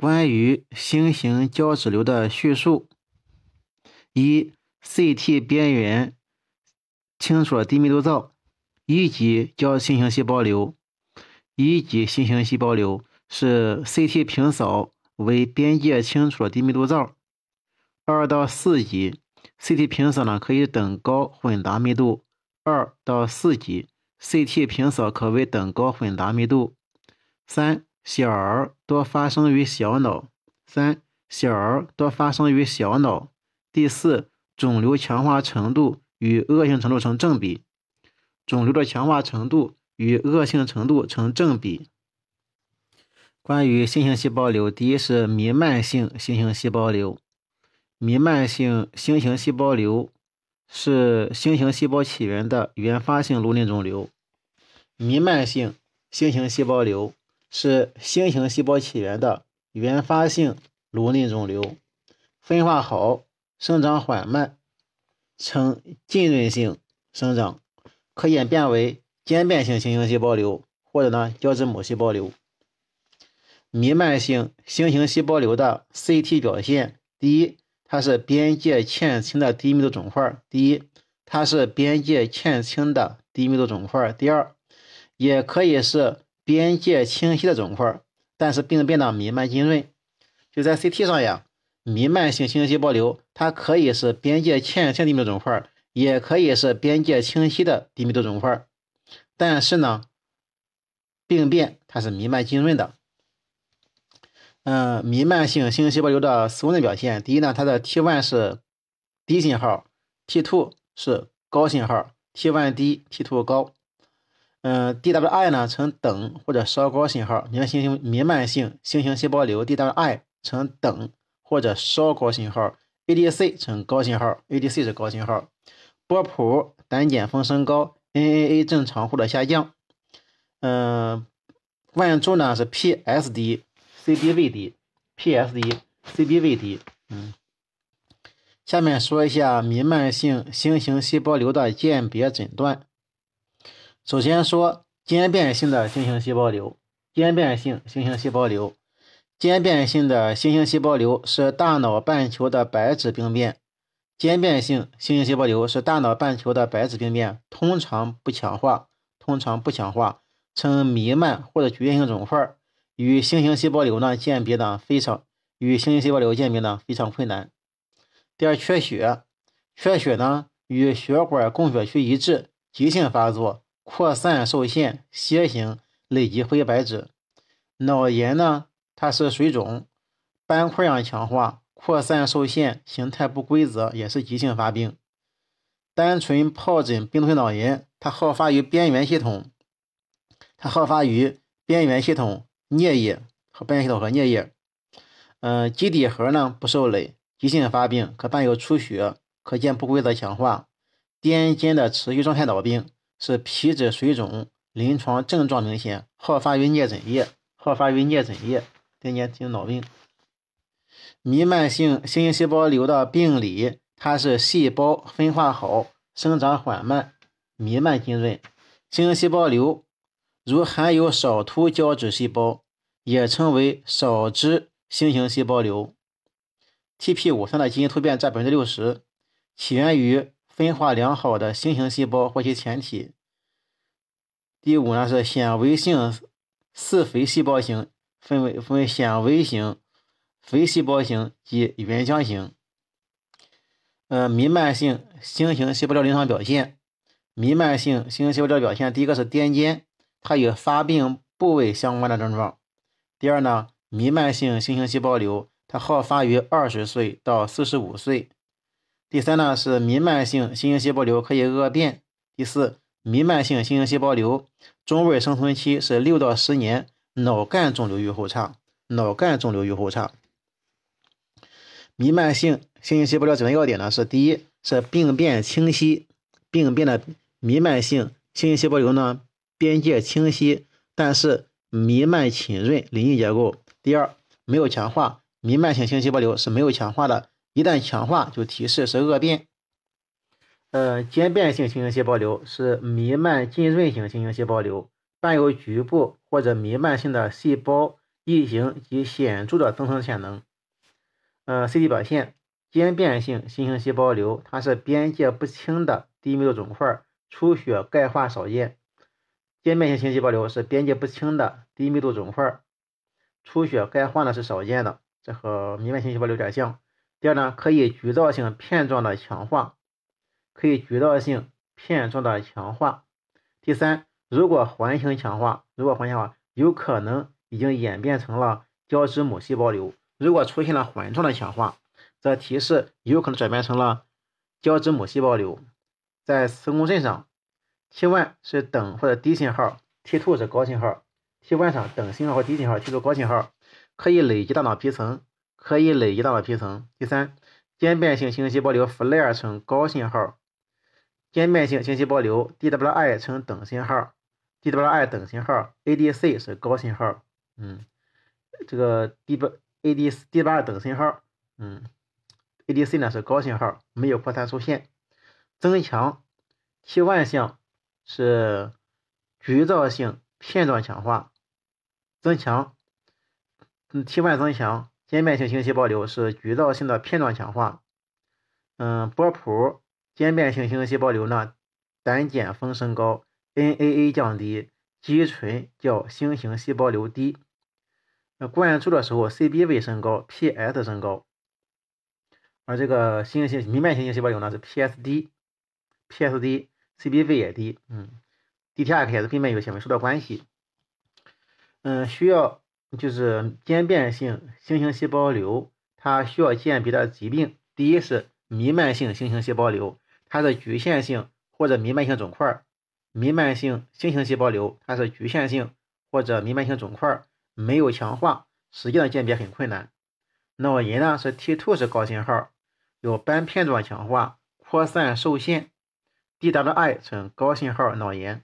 关于星形胶质瘤的叙述：一、CT 边缘清楚低密度灶。一级胶星形细胞瘤，一级星形细胞瘤是 CT 平扫为边界清楚低密度灶。二到四级 CT 平扫呢可以等高混杂密度。二到四级 CT 平扫可为等高混杂密度。三小儿多发生于小脑。三小儿多发生于小脑。第四，肿瘤强化程度与恶性程度成正比。肿瘤的强化程度与恶性程度成正比。关于星形细胞瘤，第一是弥漫性星形细胞瘤。弥漫性星形细胞瘤是星形细胞起源的原发性颅内肿瘤。弥漫性星形细胞瘤是星形细胞起源的原发性颅内肿瘤，分化好，生长缓慢，呈浸润性生长。可演变为间变性星形细胞瘤，或者呢胶质母细胞瘤。弥漫性星形细胞瘤的 CT 表现：第一，它是边界欠清的低密度肿块；第一，它是边界欠清的低密度肿块；第二，也可以是边界清晰的肿块，但是病变呢弥漫浸润。就在 CT 上呀，弥漫性星形细胞瘤它可以是边界欠清低密度肿块。也可以是边界清晰的低密度肿块，但是呢，病变它是弥漫浸润的。嗯，弥漫性星形细胞瘤的思维表现，第一呢，它的 T1 是低信号，T2 是高信号，T1 低，T2 高。嗯，DWI 呢呈等或者稍高信号。你看，星形弥漫性星形细胞瘤 DWI 呈等或者稍高信号，ADC 呈高信号，ADC 是高信号。波谱胆碱峰升高，NAA 正常或者下降。嗯，万株呢是 PSD、CBV 低，PSD、CBV 低。嗯，下面说一下弥漫性星形细胞瘤的鉴别诊断。首先说间变性的星形细胞瘤，间变性星形细胞瘤，间变性的星形细胞瘤是大脑半球的白质病变。间变性星形细胞瘤是大脑半球的白质病变，通常不强化，通常不强化，呈弥漫或者局限性肿块，与星形细胞瘤呢鉴别呢非常，与星形细胞瘤鉴别呢非常困难。第二，缺血，缺血呢与血管供血区一致，急性发作，扩散受限，楔形累积灰白质。脑炎呢，它是水肿，斑块样强化。扩散受限，形态不规则，也是急性发病。单纯疱疹病毒性脑炎，它好发于边缘系统，它好发于边缘系统颞叶和边缘系统和颞叶。嗯，基底核呢不受累，急性发病，可伴有出血，可见不规则强化。癫痫的持续状态脑病是皮质水肿，临床症状明显，好发于颞枕叶，好发于颞枕叶。癫痫性脑病。弥漫性星形细胞瘤的病理，它是细胞分化好，生长缓慢，弥漫浸润。星形细胞瘤如含有少突胶质细胞，也称为少支星形细胞瘤。TP53 的基因突变占百分之六十，起源于分化良好的星形细胞或其前体。第五呢是显微性四肥细胞型，分为分为显微型。非细胞型及原浆型，呃，弥漫性星形细胞瘤临床表现，弥漫性星形细胞瘤表现，第一个是癫痫，它与发病部位相关的症状。第二呢，弥漫性星形细胞瘤，它好发于二十岁到四十五岁。第三呢是弥漫性星形细胞瘤可以恶变。第四，弥漫性星形细胞瘤中位生存期是六到十年，脑干肿瘤预后差，脑干肿瘤预后差。弥漫性星形细胞瘤诊断要点呢是：第一是病变清晰，病变的弥漫性星形细胞瘤呢边界清晰，但是弥漫浸润鳞液结构。第二没有强化，弥漫性星形细胞瘤是没有强化的，一旦强化就提示是恶变。呃，间变性星形细胞瘤是弥漫浸润型星形细胞瘤，伴有局部或者弥漫性的细胞异形及显著的增生潜能。呃，CT 表现，间变性新型细胞瘤，它是边界不清的低密度肿块，出血钙化少见。间变性新型细胞瘤是边界不清的低密度肿块，出血钙化呢是少见的，这和弥漫性细胞瘤有点像。第二呢，可以局灶性片状的强化，可以局灶性片状的强化。第三，如果环形强化，如果环形化，有可能已经演变成了胶质母细胞瘤。如果出现了环状的强化，则提示有可能转变成了胶质母细胞瘤。在磁共振上，T1 是等或者低信号，T2 是高信号。T1 上等信号或低信号，T2 高信号，可以累积大脑皮层。可以累积大脑皮层。第三，间变性新型细胞瘤 flare 呈高信号，间变性新细胞瘤 DWI 呈等信号，DWI 等信号，ADC 是高信号。嗯，这个 D 不 ADC D 八等信号，嗯，ADC 呢是高信号，没有扩散出现。增强 T1 项是局灶性片状强化，增强，嗯，T1 增强。间变性星细胞瘤是局灶性的片状强化，嗯，波谱间变性星细胞瘤呢，胆碱峰升高，NAA 降低肌醇较新型细胞瘤低，那，灌注的时候 CBV 升高，PS 升高，而这个星型弥漫性细胞瘤呢是 PS 低，PS 低，CBV 也低，嗯，DTR 也是并没有显微数的关系，嗯，需要。就是间变性新型细胞瘤，它需要鉴别的疾病，第一是弥漫性新型细胞瘤，它是局限性或者弥漫性肿块；弥漫性新型细胞瘤，它是局限性或者弥漫性肿块，没有强化，实际上鉴别很困难。脑炎呢是 T2 是高信号，有斑片状强化，扩散受限，DWI 呈高信号脑炎。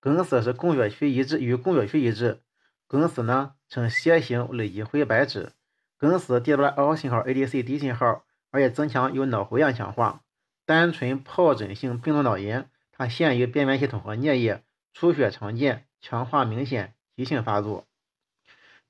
梗死是供血区一致与供血区一致，梗死呢？呈楔形累积灰白质，梗死 DWI 信号，ADC 低信号，而且增强有脑回样强化。单纯疱疹性病毒脑炎，它限于边缘系统和颞叶，出血常见，强化明显，急性发作。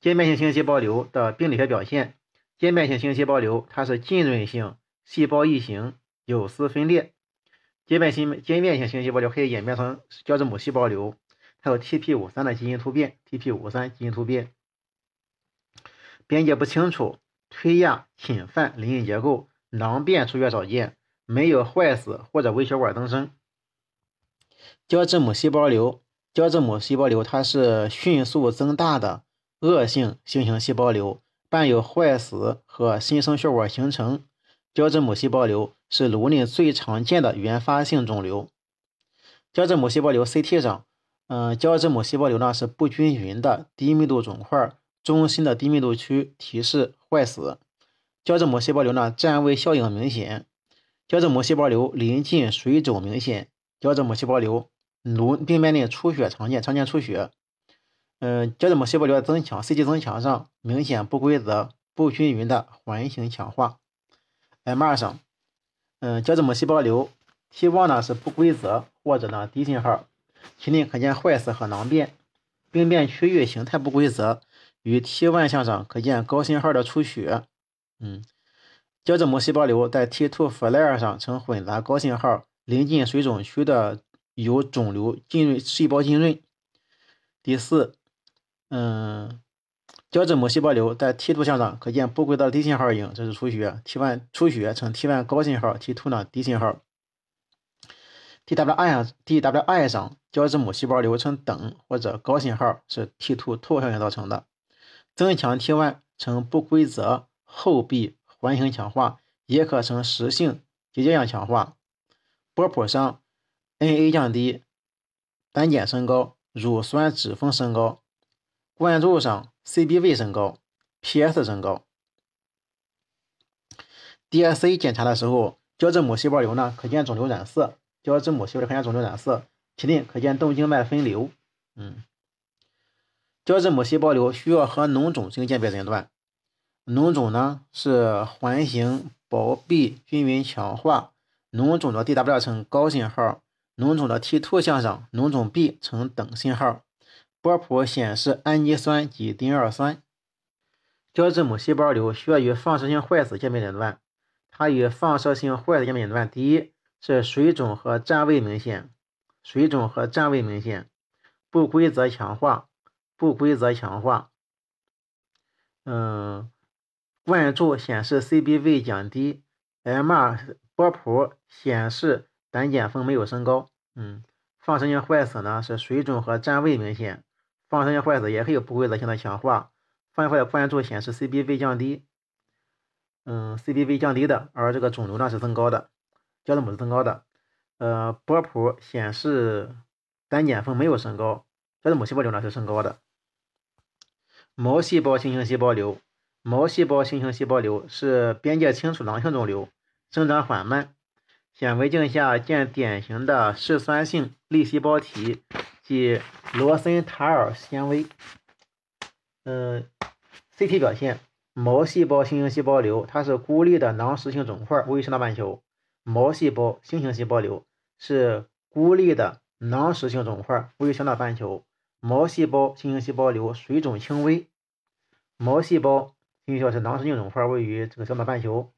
间变性新型细胞瘤的病理学表现，间变性新型细胞瘤它是浸润性细胞异形，有丝分裂。间面性间变性新型细胞瘤可以演变成胶质母细胞瘤，还有 TP53 的基因突变，TP53 基因突变。边界不清楚，推压侵犯邻近结构，囊变出血少见，没有坏死或者微血管增生。胶质母细胞瘤，胶质母细胞瘤它是迅速增大的恶性新型细胞瘤，伴有坏死和新生血管形成。胶质母细胞瘤是颅内最常见的原发性肿瘤。胶质母细胞瘤 CT 上，嗯，胶质母细胞瘤呢是不均匀的低密度肿块。中心的低密度区提示坏死，胶质母细胞瘤呢占位效应明显，胶质母细胞瘤临近水肿明显，胶质母细胞瘤颅病变内出血常见，常见出血。嗯，胶质母细胞瘤的增强，CT 增强上明显不规则、不均匀的环形强化。MR 上，嗯，胶质母细胞瘤 T1 呢是不规则或者呢低信号，其内可见坏死和囊变，病变区域形态不规则。与 T1 向上可见高信号的出血，嗯，胶质母细胞瘤在 T2 flare 上呈混杂高信号，临近水肿区的有肿瘤浸润细胞浸润。第四，嗯，胶质母细胞瘤在 T2 向上可见不规则低信号影，这是出血。T1 出血呈 T1 高信号，T2 呢低信号。DWI 上 DWI 上胶质母细胞瘤呈等或者高信号，是 T2 透效应造成的。增强 T1 呈不规则后壁环形强化，也可呈实性结节样强化。波谱上 NA 降低，胆碱升高，乳酸脂峰升高。灌注上 CBV 升高，PS 升高。DSC 检查的时候，胶质母细胞瘤呢可见肿瘤染色，胶质母细胞瘤可见肿瘤染色，其内可见动静脉分流。嗯。胶质母细胞瘤需要和脓肿进行鉴别诊断。脓肿呢是环形薄壁均匀强化，脓肿的 DW 呈高信号，脓肿的 T2 向上，脓肿壁呈等信号。波谱显示氨基酸及丁二酸，胶质母细胞瘤需要与放射性坏死鉴别诊断。它与放射性坏死鉴别诊断，第一是水肿和占位明显，水肿和占位明显，不规则强化，不规则强化。嗯，灌注显示 CBV 降低，MR 波谱显示胆碱峰没有升高。嗯，放射性坏死呢是水肿和占位明显，放射性坏死也可以不规则性的强化。放射坏的灌注显示 CBV 降低，嗯，CBV 降低的，而这个肿瘤呢是增高的，胶质母是增高的。呃，波谱显示胆碱峰没有升高，胶质母细胞瘤呢是升高的。毛细胞星形细胞瘤，毛细胞星形细胞瘤是边界清楚囊性肿瘤，生长缓慢，显微镜下见典型的嗜酸性粒细胞体及罗森塔尔纤维。嗯。CT 表现，毛细胞星形细胞瘤，它是孤立的囊实性肿块，位于上大半球。毛细胞星形细胞瘤是孤立的囊实性肿块，位于上大半球。毛细胞星形细胞瘤水肿轻微。毛细胞星形是囊实性肿块，位于这个小脑半球。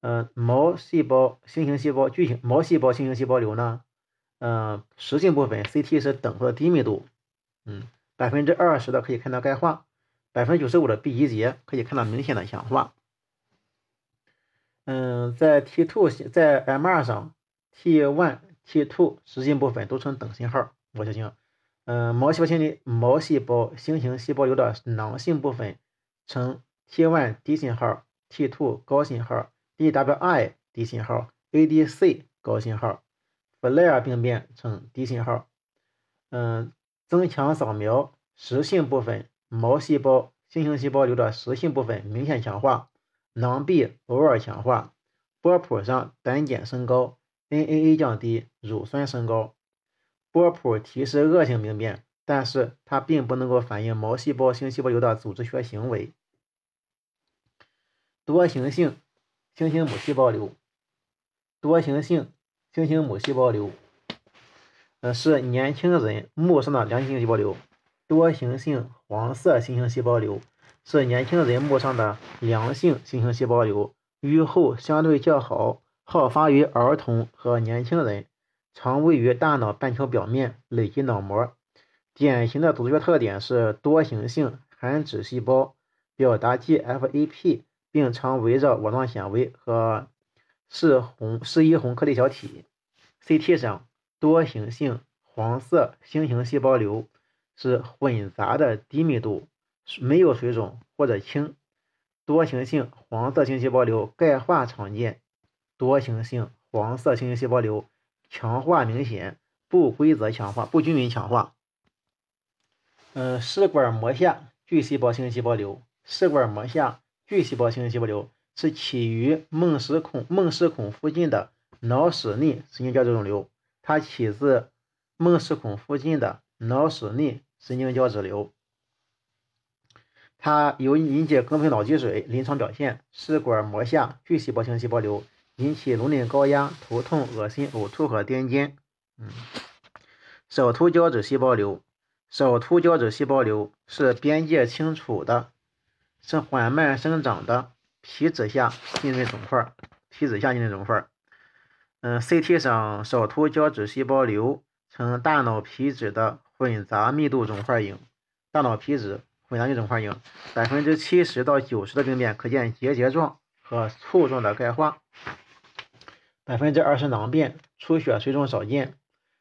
嗯，毛细胞星形细胞巨型毛细胞星形细胞瘤呢？嗯，实性部分 CT 是等幅的低密度。嗯，百分之二十的可以看到钙化。百分之九十五的 B 集结可以看到明显的强化。嗯，在 T2 在 MR 上，T1、T2 实性部分都呈等信号，我相信。嗯，毛细胞星的毛细胞星形细胞瘤的囊性部分呈 T1 低信号，T2 高信号，DWI 低信号，ADC 高信号，FLAIR 病变呈低信号。嗯，增强扫描实性部分。毛细胞星形细胞瘤的实性部分明显强化，囊壁偶尔强化，波谱上胆碱升高，NAA 降低，乳酸升高。波谱提示恶性病变，但是它并不能够反映毛细胞星细胞瘤的组织学行为。多形性星形母细胞瘤，多形性星形母细胞瘤，呃，是年轻人目上的良性细胞瘤。多形性黄色星形细胞瘤是年轻人目上的良性星形细胞瘤，预后相对较好，好发于儿童和年轻人，常位于大脑半球表面，累积脑膜。典型的组织学特点是多形性含脂细胞，表达 GFAP，并常围绕网状纤维和视红视一红颗粒小体。CT 上多形性黄色星形细胞瘤。是混杂的低密度，没有水肿或者轻，多形性黄色星细胞瘤钙化常见，多形性黄色星形细胞瘤强化明显，不规则强化，不均匀强化。嗯，试管膜下巨细胞星细胞瘤，试管膜下巨细胞星细胞瘤是起于梦室孔梦室孔附近的脑室内神经胶质肿瘤，它起自梦室孔附近的脑室内。神经胶质瘤，它有引起梗粉脑积水，临床表现试管膜下巨细胞型细胞瘤，引起颅内高压、头痛、恶心、呕吐和癫痫。嗯，少突胶质细胞瘤，少突胶质细胞瘤是边界清楚的，是缓慢生长的皮质下浸润肿块，皮质下浸润肿块。嗯，CT 上少突胶质细胞瘤呈大脑皮质的。混杂密度肿块影，大脑皮质混杂密度肿块影，百分之七十到九十的病变可见结节状和簇状的钙化，百分之二十囊变，出血水肿少见。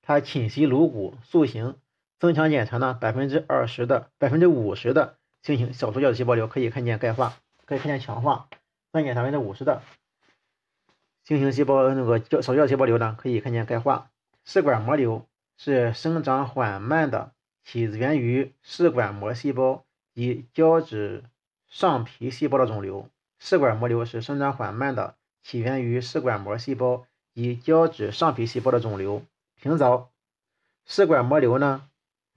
它侵袭颅骨塑形，增强检查呢，百分之二十的百分之五十的星形小突胶质细胞瘤可以看见钙化，可以看见强化。再检查百分之五十的星形细胞那个胶小突胶细胞瘤呢，可以看见钙化。试管膜瘤。是生长缓慢的，起源于试管膜细胞及胶质上皮细胞的肿瘤。试管膜瘤是生长缓慢的，起源于视管膜细胞及胶质上皮细胞的肿瘤。平早视管膜瘤呢？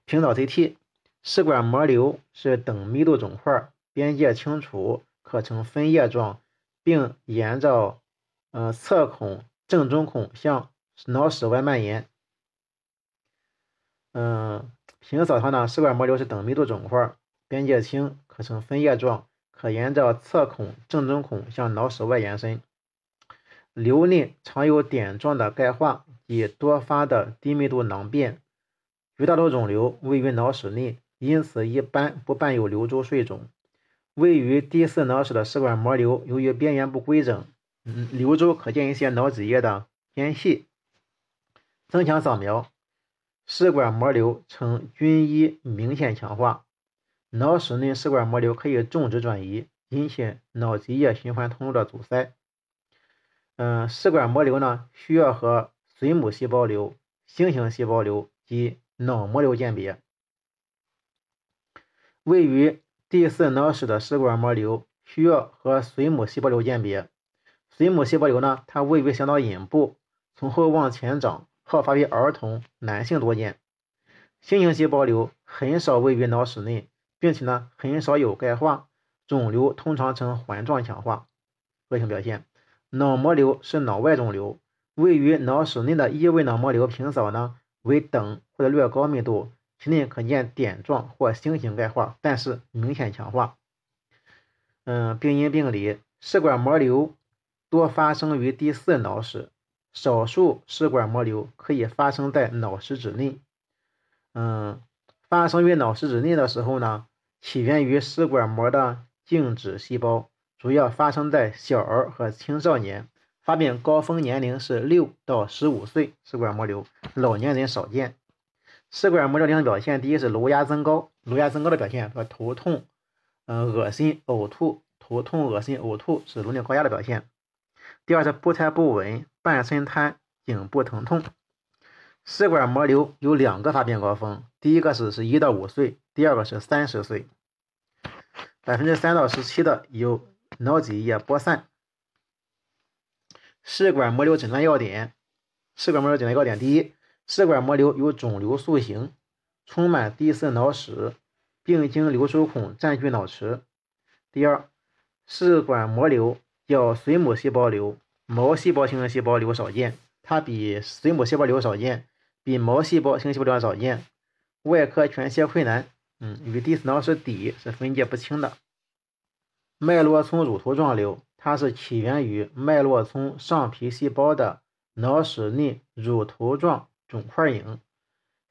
平早 CT，视管膜瘤是等密度肿块，边界清楚，可呈分叶状，并沿着呃侧孔正中孔向脑室外蔓延。嗯，平扫它呢，视管膜瘤是等密度肿块，边界清，可呈分叶状，可沿着侧孔、正中孔向脑室外延伸。瘤内常有点状的钙化及多发的低密度囊变，绝大多数肿瘤位于脑室内，因此一般不伴有瘤周水肿。位于第四脑室的食管膜瘤，由于边缘不规整，嗯，瘤周可见一些脑脊液的间隙。增强扫描，食管膜瘤呈均一明显强化。脑室内食管膜瘤可以种植转移，引起脑脊液循环通路的阻塞。嗯，试管膜瘤呢，需要和髓母细胞瘤、星形细胞瘤及脑膜瘤鉴别。位于第四脑室的试管膜瘤需要和髓母细胞瘤鉴别。髓母细胞瘤呢，它位于小脑隐部，从后往前长，好发于儿童，男性多见。星形细胞瘤很少位于脑室内，并且呢，很少有钙化，肿瘤通常呈环状强化。恶性表现，脑膜瘤是脑外肿瘤，位于脑室内的异位脑膜瘤平扫呢为等或者略高密度。其内可见点状或星形钙化，但是明显强化。嗯，病因病理，试管膜瘤多发生于第四脑室，少数试管膜瘤可以发生在脑室指内。嗯，发生于脑室指内的时候呢，起源于试管膜的静止细胞，主要发生在小儿和青少年，发病高峰年龄是六到十五岁。食管膜瘤老年人少见。食管膜瘤的表现，第一是颅压增高，颅压增高的表现和头痛、嗯恶心、呕吐，头痛、恶心、呕吐是颅内高压的表现。第二是步态不稳、半身瘫、颈部疼痛。食管膜瘤有两个发病高峰，第一个是是一到五岁，第二个是三十岁。百分之三到十七的有脑脊液播散。食管膜瘤诊断要点，食管膜瘤诊断要点，第一。食管膜瘤有肿瘤塑形，充满第四脑室，并经瘤收孔占据脑池。第二，食管膜瘤较髓母细胞瘤、毛细胞型细胞瘤少见，它比髓母细胞瘤少见，比毛细胞型细胞瘤少见。外科全切困难，嗯，与第四脑室底是分界不清的。脉络丛乳头状瘤，它是起源于脉络丛上皮细胞的脑室内乳头状。肿块影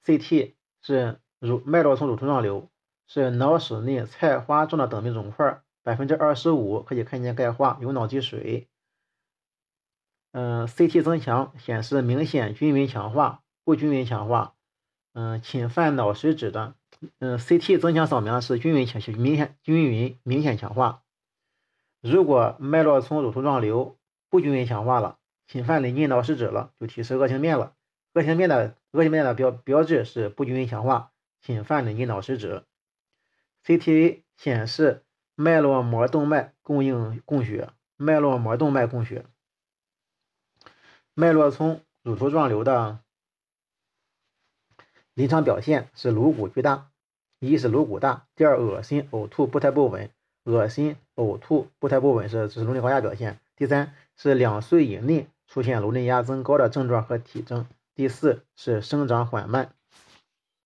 ，CT 是乳脉络丛乳头状瘤，是脑室内菜花状的等密肿块，百分之二十五可以看见钙化，有脑积水。嗯，CT 增强显示明显均匀强化，不均匀强化。嗯，侵犯脑实质的，嗯，CT 增强扫描是均匀强明显均匀明显强化。如果脉络丛乳头状瘤不均匀强化了，侵犯临近脑实质了，就提示恶性面了。恶性面的恶性面的标标志是不均匀强化，侵犯临近脑实质。CTA 显示脉络膜动脉供应供血，脉络膜动脉供血。脉络丛乳头状瘤的临床表现是颅骨巨大，一是颅骨大，第二恶心、呕吐、步态不稳。恶心、呕吐、步态不稳是是颅内高压表现。第三是两岁以内出现颅内压增高的症状和体征。第四是生长缓慢。